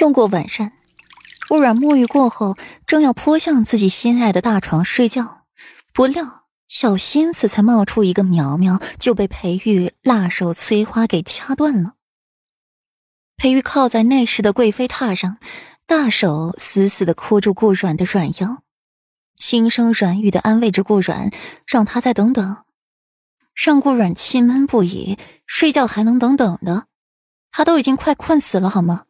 用过晚膳，顾软沐浴过后，正要扑向自己心爱的大床睡觉，不料小心思才冒出一个苗苗，就被裴玉辣手摧花给掐断了。裴玉靠在内室的贵妃榻上，大手死死的箍住顾软的软腰，轻声软语的安慰着顾软，让他再等等。让顾软气闷不已，睡觉还能等等的？他都已经快困死了，好吗？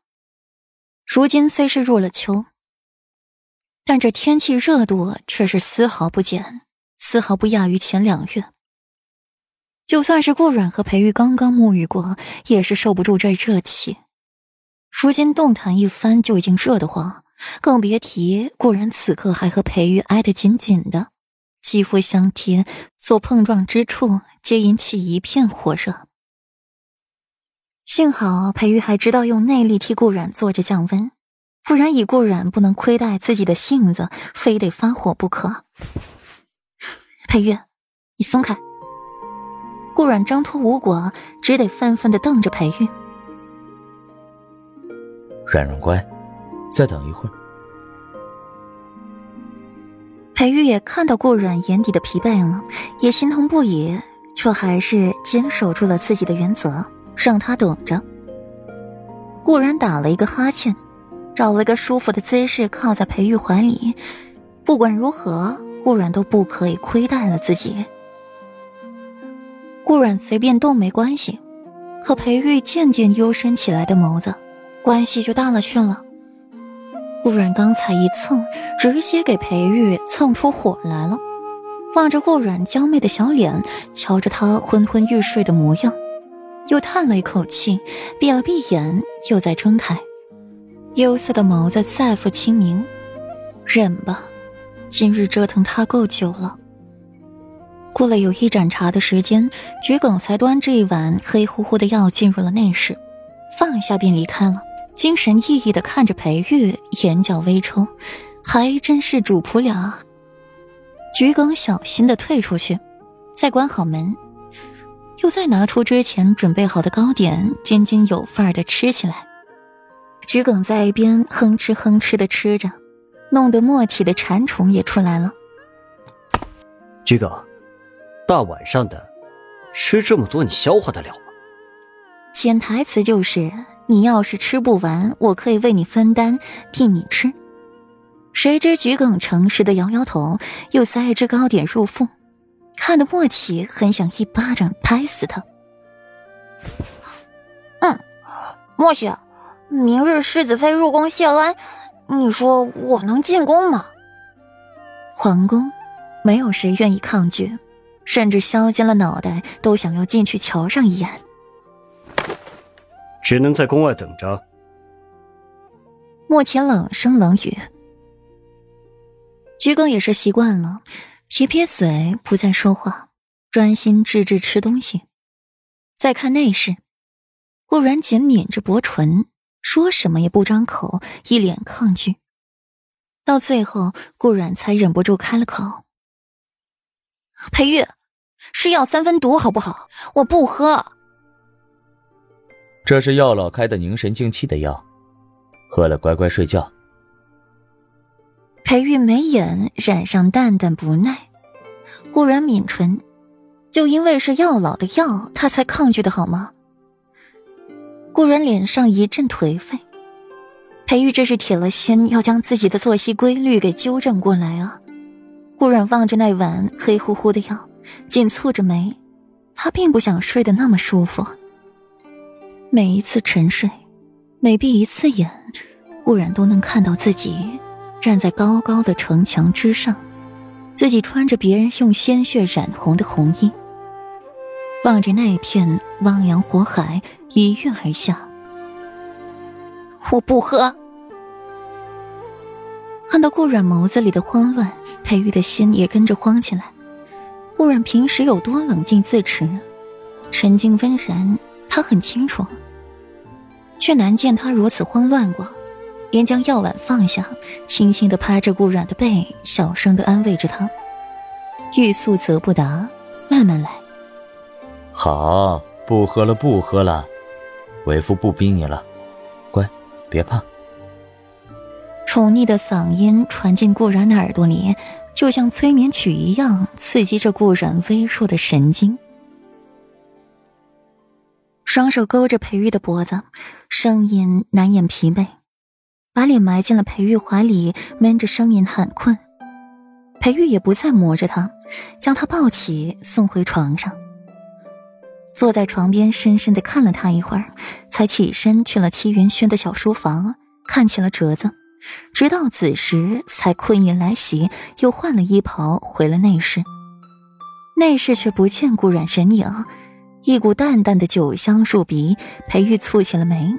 如今虽是入了秋，但这天气热度却是丝毫不减，丝毫不亚于前两月。就算是顾软和裴玉刚刚沐浴过，也是受不住这热气。如今动弹一番就已经热得慌，更别提顾然此刻还和裴玉挨得紧紧的，肌肤相贴，所碰撞之处皆引起一片火热。幸好裴玉还知道用内力替顾染做着降温，不然以顾染不能亏待自己的性子，非得发火不可。裴玉，你松开！顾染挣脱无果，只得愤愤的瞪着裴玉。软软乖，再等一会儿。裴玉也看到顾软眼底的疲惫了，也心疼不已，却还是坚守住了自己的原则。让他等着。顾然打了一个哈欠，找了个舒服的姿势靠在裴玉怀里。不管如何，顾然都不可以亏待了自己。顾然随便动没关系，可裴玉渐渐幽深起来的眸子，关系就大了去了。顾然刚才一蹭，直接给裴玉蹭出火来了。望着顾然娇媚的小脸，瞧着他昏昏欲睡的模样。又叹了一口气，闭了闭眼，又再睁开，幽色的眸子再复清明。忍吧，今日折腾他够久了。过了有一盏茶的时间，桔梗才端着一碗黑乎乎的药进入了内室，放下便离开了，精神奕奕的看着裴玉，眼角微抽，还真是主仆俩。桔梗小心的退出去，再关好门。又再拿出之前准备好的糕点，津津有范儿的吃起来。桔梗在一边哼哧哼哧的吃着，弄得默契的馋虫也出来了。桔梗，大晚上的，吃这么多，你消化得了吗？潜台词就是，你要是吃不完，我可以为你分担，替你吃。谁知桔梗诚实的摇摇头，又塞一只糕点入腹。看得莫奇很想一巴掌拍死他。嗯，莫奇，明日世子妃入宫谢恩，你说我能进宫吗？皇宫，没有谁愿意抗拒，甚至削尖了脑袋都想要进去瞧上一眼。只能在宫外等着。莫奇冷声冷语。桔梗也是习惯了。撇撇嘴，不再说话，专心致志吃东西。再看内侍，顾然紧抿着薄唇，说什么也不张口，一脸抗拒。到最后，顾然才忍不住开了口：“裴玉，是药三分毒，好不好？我不喝。”这是药老开的凝神静气的药，喝了乖乖睡觉。裴玉眉眼染上淡淡不耐，顾然抿唇，就因为是药老的药，他才抗拒的好吗？顾然脸上一阵颓废，裴玉这是铁了心要将自己的作息规律给纠正过来啊！顾然望着那碗黑乎乎的药，紧蹙着眉，他并不想睡得那么舒服。每一次沉睡，每闭一次眼，顾然都能看到自己。站在高高的城墙之上，自己穿着别人用鲜血染红的红衣，望着那片汪洋火海一跃而下。我不喝。看到顾染眸子里的慌乱，裴玉的心也跟着慌起来。顾染平时有多冷静自持，沉静温然，他很清楚，却难见他如此慌乱过。便将药碗放下，轻轻的拍着顾软的背，小声的安慰着他：“欲速则不达，慢慢来。”好，不喝了，不喝了，为夫不逼你了，乖，别怕。宠溺的嗓音传进顾然的耳朵里，就像催眠曲一样，刺激着顾然微弱的神经。双手勾着裴玉的脖子，声音难掩疲惫，把脸埋进了裴玉怀里，闷着声音喊困。裴玉也不再磨着他，将他抱起送回床上，坐在床边深深的看了他一会儿，才起身去了戚云轩的小书房，看起了折子，直到子时才困意来袭，又换了衣袍回了内室。内室却不见顾阮身影。一股淡淡的酒香入鼻，裴玉蹙起了眉，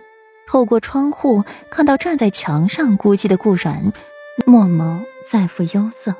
透过窗户看到站在墙上孤寂的顾然，墨眸再复忧色。